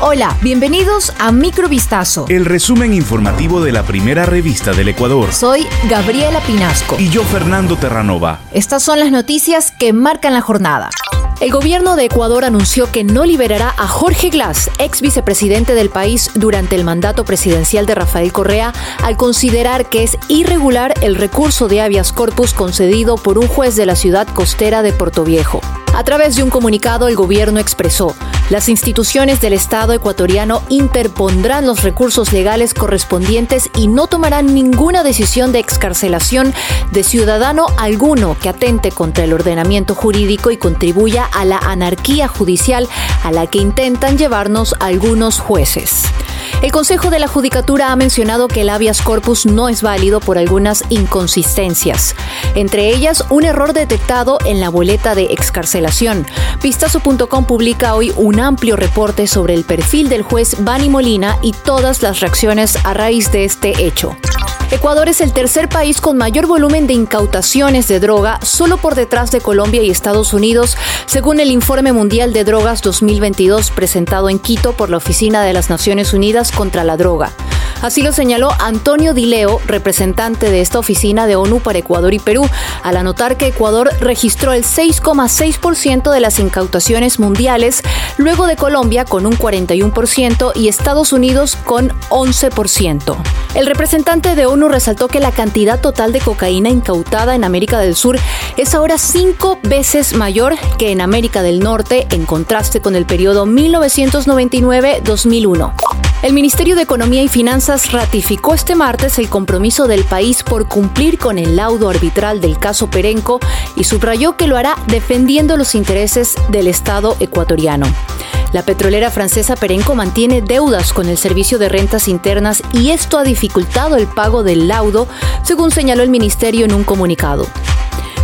Hola, bienvenidos a Microvistazo. El resumen informativo de la primera revista del Ecuador. Soy Gabriela Pinasco. Y yo, Fernando Terranova. Estas son las noticias que marcan la jornada. El gobierno de Ecuador anunció que no liberará a Jorge Glass, ex vicepresidente del país, durante el mandato presidencial de Rafael Correa, al considerar que es irregular el recurso de habeas corpus concedido por un juez de la ciudad costera de Puerto Viejo. A través de un comunicado, el gobierno expresó, las instituciones del Estado ecuatoriano interpondrán los recursos legales correspondientes y no tomarán ninguna decisión de excarcelación de ciudadano alguno que atente contra el ordenamiento jurídico y contribuya a la anarquía judicial a la que intentan llevarnos algunos jueces. El Consejo de la Judicatura ha mencionado que el habeas corpus no es válido por algunas inconsistencias, entre ellas un error detectado en la boleta de excarcelación. Vistazo.com publica hoy un amplio reporte sobre el perfil del juez Bani Molina y todas las reacciones a raíz de este hecho. Ecuador es el tercer país con mayor volumen de incautaciones de droga, solo por detrás de Colombia y Estados Unidos, según el Informe Mundial de Drogas 2022 presentado en Quito por la Oficina de las Naciones Unidas contra la Droga. Así lo señaló Antonio Dileo, representante de esta oficina de ONU para Ecuador y Perú, al anotar que Ecuador registró el 6,6% de las incautaciones mundiales, luego de Colombia con un 41% y Estados Unidos con 11%. El representante de ONU resaltó que la cantidad total de cocaína incautada en América del Sur es ahora cinco veces mayor que en América del Norte, en contraste con el periodo 1999-2001. El Ministerio de Economía y Finanzas ratificó este martes el compromiso del país por cumplir con el laudo arbitral del caso Perenco y subrayó que lo hará defendiendo los intereses del Estado ecuatoriano. La petrolera francesa Perenco mantiene deudas con el Servicio de Rentas Internas y esto ha dificultado el pago del laudo, según señaló el ministerio en un comunicado.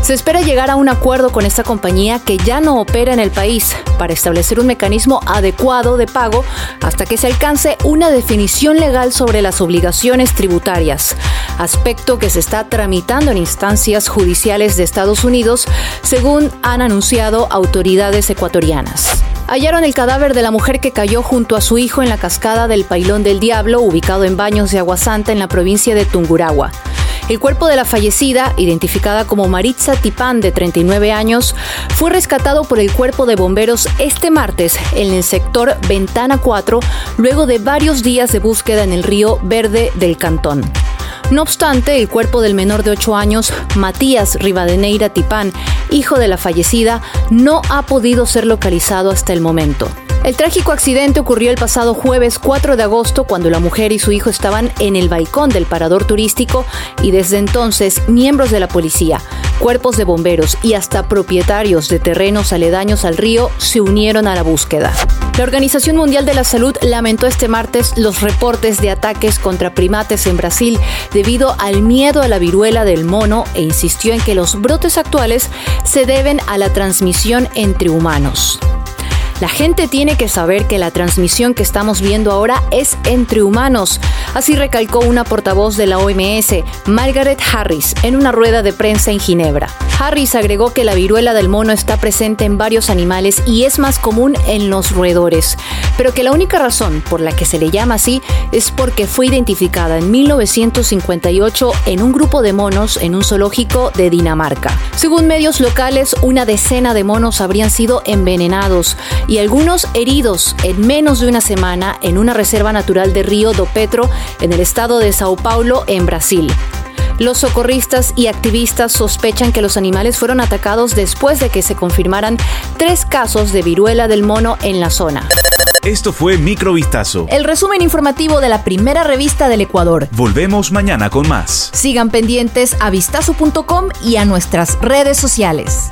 Se espera llegar a un acuerdo con esta compañía que ya no opera en el país para establecer un mecanismo adecuado de pago hasta que se alcance una definición legal sobre las obligaciones tributarias, aspecto que se está tramitando en instancias judiciales de Estados Unidos, según han anunciado autoridades ecuatorianas. Hallaron el cadáver de la mujer que cayó junto a su hijo en la cascada del Pailón del Diablo, ubicado en Baños de Aguasanta, en la provincia de Tunguragua. El cuerpo de la fallecida, identificada como Maritza Tipán, de 39 años, fue rescatado por el cuerpo de bomberos este martes en el sector Ventana 4, luego de varios días de búsqueda en el río Verde del Cantón. No obstante, el cuerpo del menor de 8 años, Matías Rivadeneira Tipán, hijo de la fallecida, no ha podido ser localizado hasta el momento. El trágico accidente ocurrió el pasado jueves 4 de agosto cuando la mujer y su hijo estaban en el balcón del parador turístico y desde entonces miembros de la policía, cuerpos de bomberos y hasta propietarios de terrenos aledaños al río se unieron a la búsqueda. La Organización Mundial de la Salud lamentó este martes los reportes de ataques contra primates en Brasil debido al miedo a la viruela del mono e insistió en que los brotes actuales se deben a la transmisión entre humanos. La gente tiene que saber que la transmisión que estamos viendo ahora es entre humanos. Así recalcó una portavoz de la OMS, Margaret Harris, en una rueda de prensa en Ginebra. Harris agregó que la viruela del mono está presente en varios animales y es más común en los roedores, pero que la única razón por la que se le llama así es porque fue identificada en 1958 en un grupo de monos en un zoológico de Dinamarca. Según medios locales, una decena de monos habrían sido envenenados y algunos heridos en menos de una semana en una reserva natural de Río do Petro en el estado de Sao Paulo, en Brasil. Los socorristas y activistas sospechan que los animales fueron atacados después de que se confirmaran tres casos de viruela del mono en la zona. Esto fue Microvistazo. El resumen informativo de la primera revista del Ecuador. Volvemos mañana con más. Sigan pendientes a vistazo.com y a nuestras redes sociales.